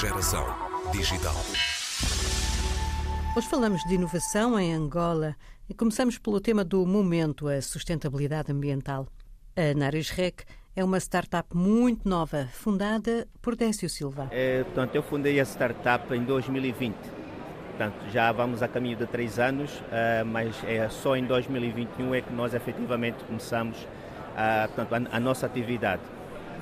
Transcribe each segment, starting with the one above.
Geração digital. Hoje falamos de inovação em Angola e começamos pelo tema do momento, a sustentabilidade ambiental. A Naris Rec é uma startup muito nova, fundada por Décio Silva. É, portanto, eu fundei a startup em 2020. Portanto, já vamos a caminho de três anos, uh, mas é só em 2021 é que nós efetivamente começamos uh, portanto, a, a nossa atividade.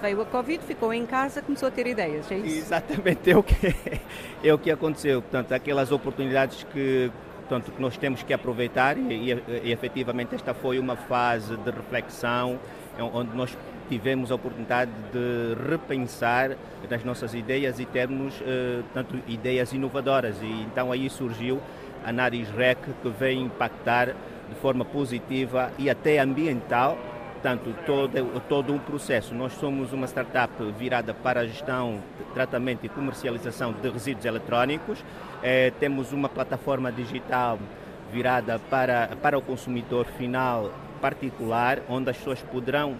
Veio a Covid, ficou em casa, começou a ter ideias, é isso? Exatamente, é o que, é o que aconteceu. Portanto, aquelas oportunidades que, portanto, que nós temos que aproveitar e, e, e efetivamente esta foi uma fase de reflexão onde nós tivemos a oportunidade de repensar as nossas ideias e termos eh, tanto ideias inovadoras e então aí surgiu a Naris Rec que vem impactar de forma positiva e até ambiental Portanto, todo, todo um processo. Nós somos uma startup virada para a gestão, tratamento e comercialização de resíduos eletrónicos. É, temos uma plataforma digital virada para, para o consumidor final particular, onde as pessoas poderão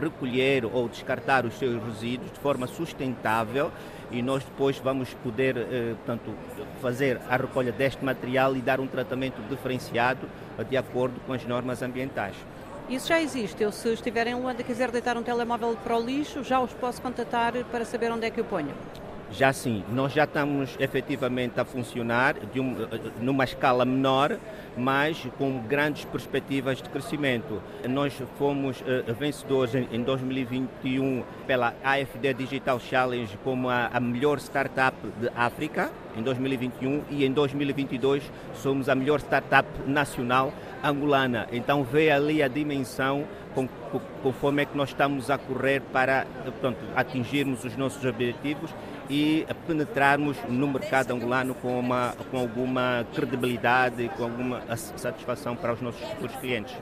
recolher ou descartar os seus resíduos de forma sustentável e nós depois vamos poder eh, portanto, fazer a recolha deste material e dar um tratamento diferenciado de acordo com as normas ambientais. Isso já existe. Eu, se estiver em Luanda e quiser deitar um telemóvel para o lixo, já os posso contatar para saber onde é que o ponho. Já sim, nós já estamos efetivamente a funcionar um, numa escala menor, mas com grandes perspectivas de crescimento. Nós fomos uh, vencedores em, em, 2021 pela AFD Digital Challenge como a, melhor startup de África em 2021 e em 2022 somos a melhor startup nacional angolana. Então vê ali a dimensão conforme é que nós estamos a correr para portanto, atingirmos os nossos objetivos e penetrarmos no mercado angolano com, uma, com alguma credibilidade, com alguma satisfação para os nossos futuros clientes.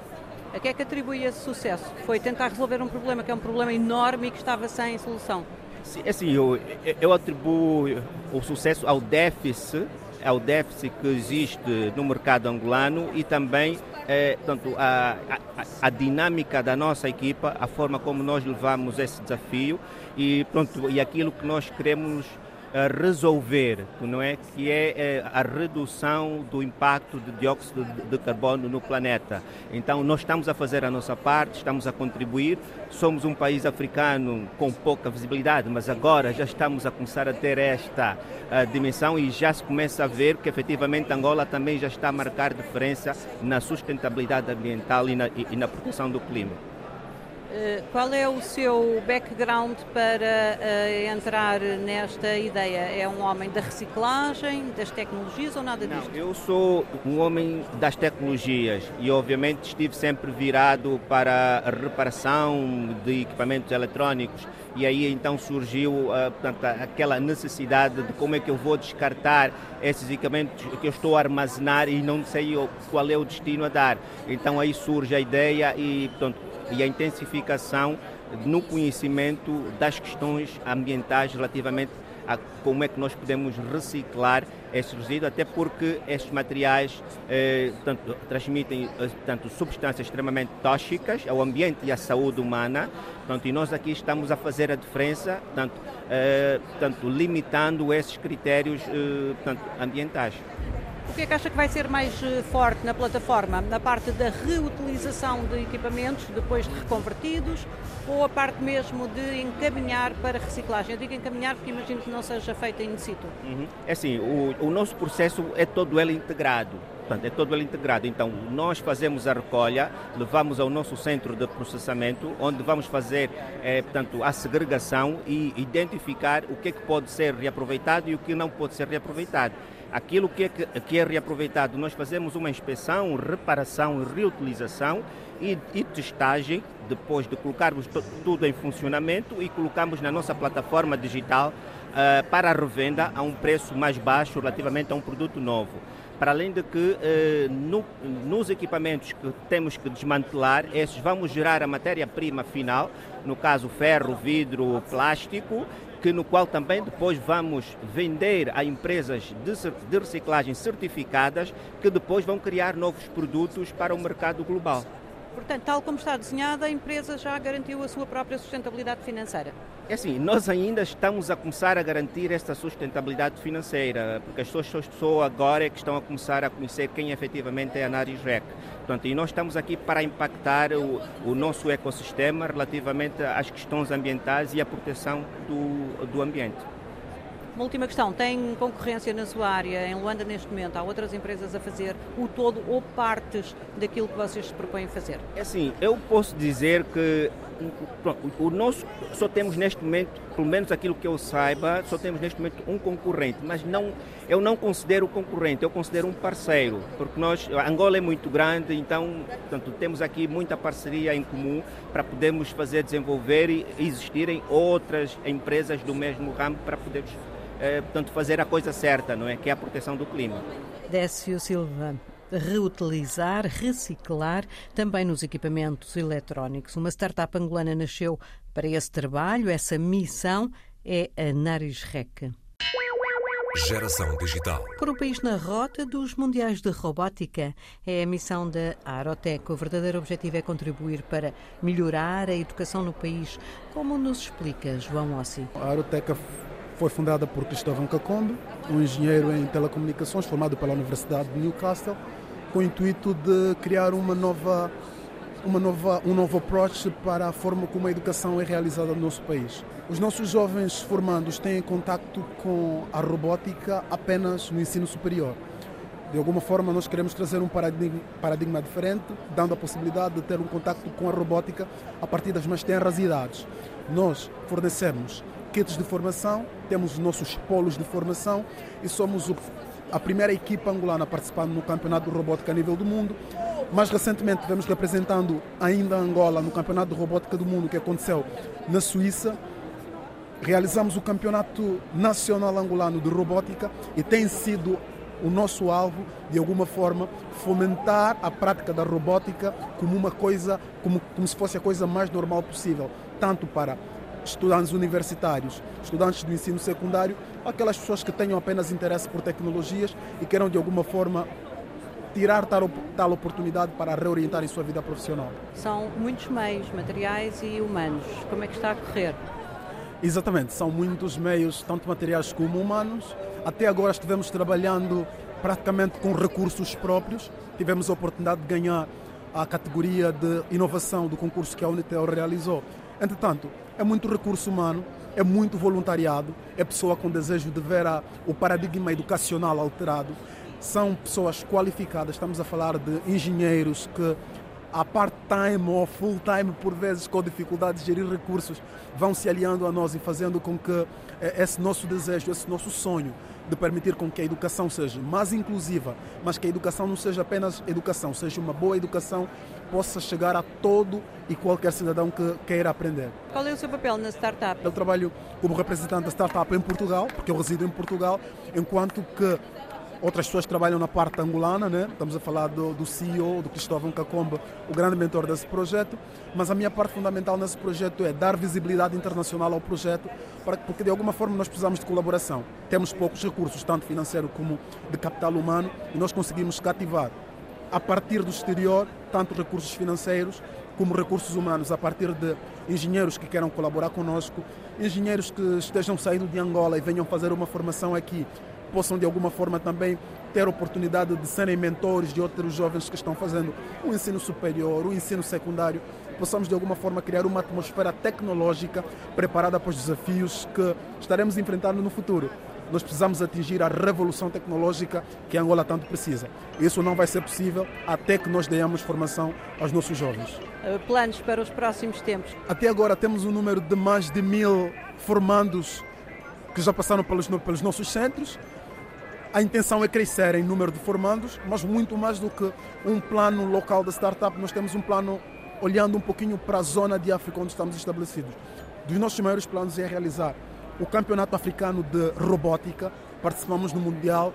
A que é que atribui esse sucesso? Foi tentar resolver um problema que é um problema enorme e que estava sem solução? Sim, assim, eu, eu atribuo o sucesso ao déficit ao déficit que existe no mercado angolano e também é, a, a, a, dinâmica da nossa equipa, a forma como nós levamos esse desafio e, pronto, e aquilo que nós queremos resolver, não é? que é, é a redução do impacto de dióxido de carbono no planeta. Então, nós estamos a fazer a nossa parte, estamos a contribuir. Somos um país africano com pouca visibilidade, mas agora já estamos a começar a ter esta uh, dimensão e já se começa a ver que efetivamente Angola também já está a marcar diferença na sustentabilidade ambiental e na, e, e na proteção do clima. Eh, qual é o seu background para uh, entrar nesta ideia? É um homem da reciclagem, das tecnologias ou nada disso? eu sou um homem das tecnologias e obviamente estive sempre virado para a reparação de equipamentos eletrónicos e aí então surgiu uh, portanto, aquela necessidade de como é que eu vou descartar esses equipamentos que eu estou a armazenar e não sei qual é o destino a dar. Então aí surge a ideia e portanto, e a intensificação no conhecimento das questões ambientais relativamente a como é que nós podemos reciclar esses resíduos, até porque esses materiais eh, tanto, transmitem eh, tanto, substâncias extremamente tóxicas ao ambiente e à saúde humana. Portanto, e nós aqui estamos a fazer a diferença, tanto, eh, tanto limitando esses critérios eh, tanto, ambientais. O que é que acha que vai ser mais eh, forte na plataforma? Na parte da reutilização de equipamentos depois de reconvertidos ou a parte mesmo de encaminhar para reciclagem? Eu digo encaminhar porque imagino que não seja feita in situ. Uhum. É assim, o, o nosso processo é todo ele integrado. Portanto, é todo ele integrado. Então, nós fazemos a recolha, levamos ao nosso centro de processamento, onde vamos fazer é, portanto, a segregação e identificar o que, é que pode ser reaproveitado e o que não pode ser reaproveitado. Aquilo que é, que é reaproveitado, nós fazemos uma inspeção, reparação reutilização e, e testagem, depois de colocarmos tudo em funcionamento e colocamos na nossa plataforma digital uh, para a revenda a um preço mais baixo relativamente a um produto novo. Para além de que uh, no, nos equipamentos que temos que desmantelar, esses vamos gerar a matéria-prima final, no caso ferro, vidro, plástico, que no qual também depois vamos vender a empresas de, reciclagem certificadas que depois vão criar novos produtos para o mercado global. Portanto, tal como está desenhada, a empresa já garantiu a sua própria sustentabilidade financeira. É assim, nós ainda estamos a começar a garantir essa sustentabilidade financeira, porque as pessoas só agora é que estão a começar a conhecer quem efetivamente é a Naris Rec. Portanto, e nós estamos aqui para impactar o, o, nosso ecossistema relativamente às questões ambientais e à proteção do, do ambiente. Uma última questão, tem concorrência na sua área em Luanda neste momento? Há outras empresas a fazer o todo ou partes daquilo que vocês se propõem fazer? É assim, eu posso dizer que pronto, o nosso, só temos neste momento, pelo menos aquilo que eu saiba, só temos neste momento um concorrente, mas não, eu não considero concorrente, eu considero um parceiro, porque nós, Angola é muito grande, então portanto, temos aqui muita parceria em comum para podermos fazer desenvolver e existirem outras empresas do mesmo ramo para podermos é, portanto, fazer a coisa certa, não é? Que é a proteção do clima. Décio Silva, reutilizar, reciclar, também nos equipamentos eletrónicos. Uma startup angolana nasceu para esse trabalho, essa missão é a Narisrec. Geração Digital. Por um país na rota dos Mundiais de Robótica é a missão da Aerotec. O verdadeiro objetivo é contribuir para melhorar a educação no país, como nos explica João Ossi. A Aerotec foi fundada por Cristóvão Cacombe, um engenheiro em telecomunicações formado pela Universidade de Newcastle, com o intuito de criar uma nova, uma nova, um novo approach para a forma como a educação é realizada no nosso país. Os nossos jovens formandos têm contato com a robótica apenas no ensino superior. De alguma forma, nós queremos trazer um paradigma, paradigma diferente, dando a possibilidade de ter um contato com a robótica a partir das mais tenras idades. Nós fornecemos de formação, temos os nossos polos de formação e somos o, a primeira equipa angolana participando no Campeonato de Robótica a nível do mundo. Mais recentemente tivemos representando ainda Angola no Campeonato de Robótica do Mundo que aconteceu na Suíça. Realizamos o Campeonato Nacional Angolano de Robótica e tem sido o nosso alvo, de alguma forma, fomentar a prática da robótica como uma coisa, como, como se fosse a coisa mais normal possível, tanto para estudantes universitários, estudantes do ensino secundário, aquelas pessoas que tenham apenas interesse por tecnologias e queiram de alguma forma tirar tal, tal oportunidade para reorientar em sua vida profissional. São muitos meios, materiais e humanos. Como é que está a correr? Exatamente, são muitos meios, tanto materiais como humanos. Até agora estivemos trabalhando praticamente com recursos próprios. Tivemos a oportunidade de ganhar a categoria de inovação do concurso que a Unitel realizou. Entretanto, é muito recurso humano, é muito voluntariado, é pessoa com desejo de ver a, o paradigma educacional alterado. São pessoas qualificadas, estamos a falar de engenheiros que a part-time ou full-time, por vezes com dificuldade de gerir recursos, vão se aliando a nós e fazendo com que eh, esse nosso desejo, esse nosso sonho de permitir com que a educação seja mais inclusiva, mas que a educação não seja apenas educação, seja uma boa educação, possa chegar a todo e qualquer cidadão que queira aprender. Qual é o seu papel na startup? Eu trabalho como representante da startup em Portugal, porque eu resido em Portugal, enquanto que outras pessoas trabalham na parte angolana, né? estamos a falar do, do CEO, do Cristóvão Cacomba, o grande mentor desse projeto, mas a minha parte fundamental nesse projeto é dar visibilidade internacional ao projeto, para, porque de alguma forma nós precisamos de colaboração. Temos poucos recursos, tanto financeiro como de capital humano, e nós conseguimos cativar a partir do exterior, tanto recursos financeiros como recursos humanos, a partir de engenheiros que queiram colaborar conosco, engenheiros que estejam saindo de Angola e venham fazer uma formação aqui, possam de alguma forma também ter oportunidade de serem mentores de outros jovens que estão fazendo o ensino superior, o ensino secundário, possamos de alguma forma criar uma atmosfera tecnológica preparada para os desafios que estaremos enfrentando no futuro nós precisamos atingir a revolução tecnológica que a Angola tanto precisa. Isso não vai ser possível até que nós demos formação aos nossos jovens. Eh, planos para os próximos tempos? Até agora temos um número de mais de mil formandos que já passaram pelos, pelos nossos centros. A intenção é crescer em número de formandos, mas muito mais do que um plano local da startup, nós temos um plano olhando um pouquinho para a zona de África onde estamos estabelecidos. Dos nossos maiores planos é realizar o Campeonato Africano de Robótica, participamos no Mundial,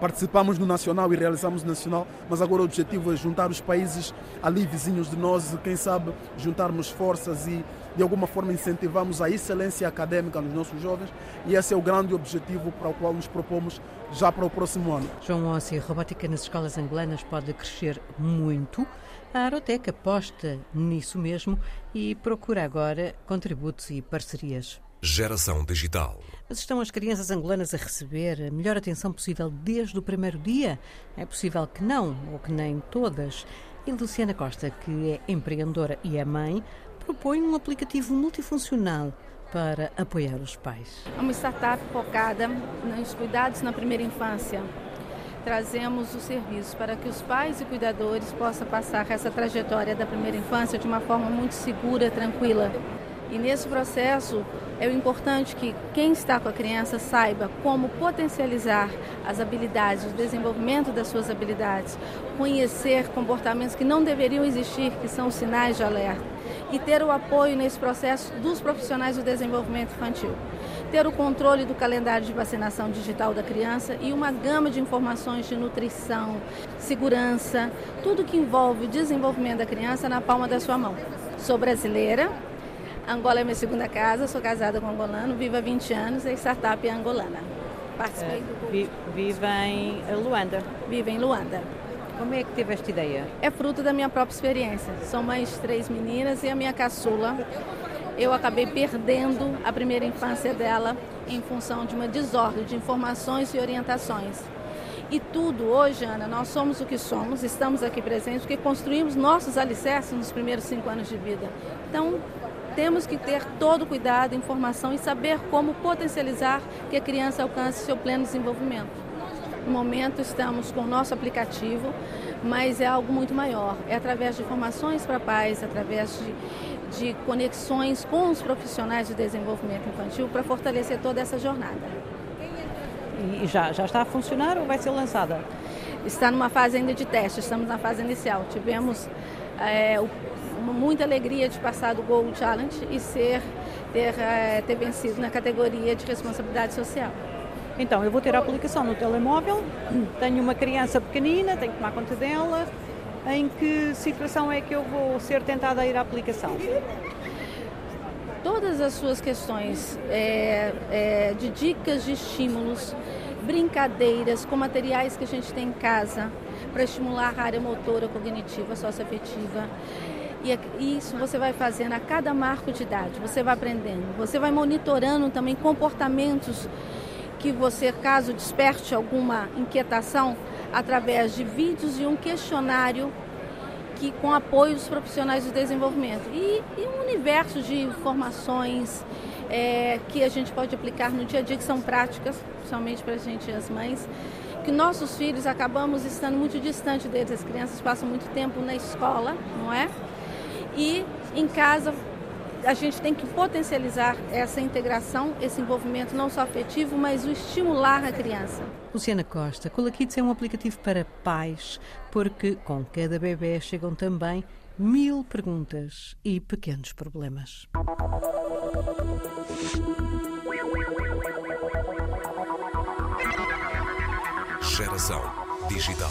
participamos no Nacional e realizamos no Nacional, mas agora o objetivo é juntar os países ali vizinhos de nós, quem sabe juntarmos forças e de alguma forma incentivamos a excelência académica nos nossos jovens e esse é o grande objetivo para o qual nos propomos já para o próximo ano. João Ossi, a robótica nas escolas angolanas pode crescer muito. A Aeroteca aposta nisso mesmo e procura agora contributos e parcerias. Geração Digital. Mas estão as crianças angolanas a receber a melhor atenção possível desde o primeiro dia? É possível que não, ou que nem todas. E Luciana Costa, que é empreendedora e é mãe, propõe um aplicativo multifuncional para apoiar os pais. É uma startup focada nos cuidados na primeira infância. Trazemos os serviços para que os pais e cuidadores possam passar essa trajetória da primeira infância de uma forma muito segura, tranquila. E nesse processo é importante que quem está com a criança saiba como potencializar as habilidades, o desenvolvimento das suas habilidades, conhecer comportamentos que não deveriam existir, que são sinais de alerta, e ter o apoio nesse processo dos profissionais do desenvolvimento infantil. Ter o controle do calendário de vacinação digital da criança e uma gama de informações de nutrição, segurança, tudo que envolve o desenvolvimento da criança na palma da sua mão. Sou brasileira, Angola é minha segunda casa, sou casada com um angolano, vivo há 20 anos e startup é angolana. Participei do vi, Vive em Luanda. Vive em Luanda. Como é que teve esta ideia? É fruto da minha própria experiência. São mais três meninas e a minha caçula. Eu acabei perdendo a primeira infância dela em função de uma desordem de informações e orientações. E tudo hoje, Ana, nós somos o que somos, estamos aqui presentes porque construímos nossos alicerces nos primeiros cinco anos de vida. Então, temos que ter todo o cuidado, informação e saber como potencializar que a criança alcance seu pleno desenvolvimento. No momento estamos com o nosso aplicativo, mas é algo muito maior. É através de informações para pais, através de, de conexões com os profissionais de desenvolvimento infantil para fortalecer toda essa jornada. E já, já está a funcionar ou vai ser lançada? Está numa fase ainda de teste, estamos na fase inicial. Tivemos é, muita alegria de passar do Gold Challenge e ser, ter, é, ter vencido na categoria de responsabilidade social. Então, eu vou ter a aplicação no telemóvel, tenho uma criança pequenina, tenho que tomar conta dela. Em que situação é que eu vou ser tentada a ir à aplicação? Todas as suas questões é, é, de dicas, de estímulos, brincadeiras com materiais que a gente tem em casa para estimular a área motora, cognitiva, socioafetiva. E isso você vai fazendo a cada marco de idade, você vai aprendendo. Você vai monitorando também comportamentos que você, caso desperte alguma inquietação, através de vídeos e um questionário que com apoio dos profissionais de desenvolvimento. E, e um universo de informações é, que a gente pode aplicar no dia a dia, que são práticas, principalmente para a gente, as mães, que nossos filhos acabamos estando muito distante deles. As crianças passam muito tempo na escola, não é? e em casa a gente tem que potencializar essa integração, esse envolvimento não só afetivo, mas o estimular a criança. Luciana Costa, Colakids é um aplicativo para pais, porque com cada bebê chegam também mil perguntas e pequenos problemas. Geração Digital.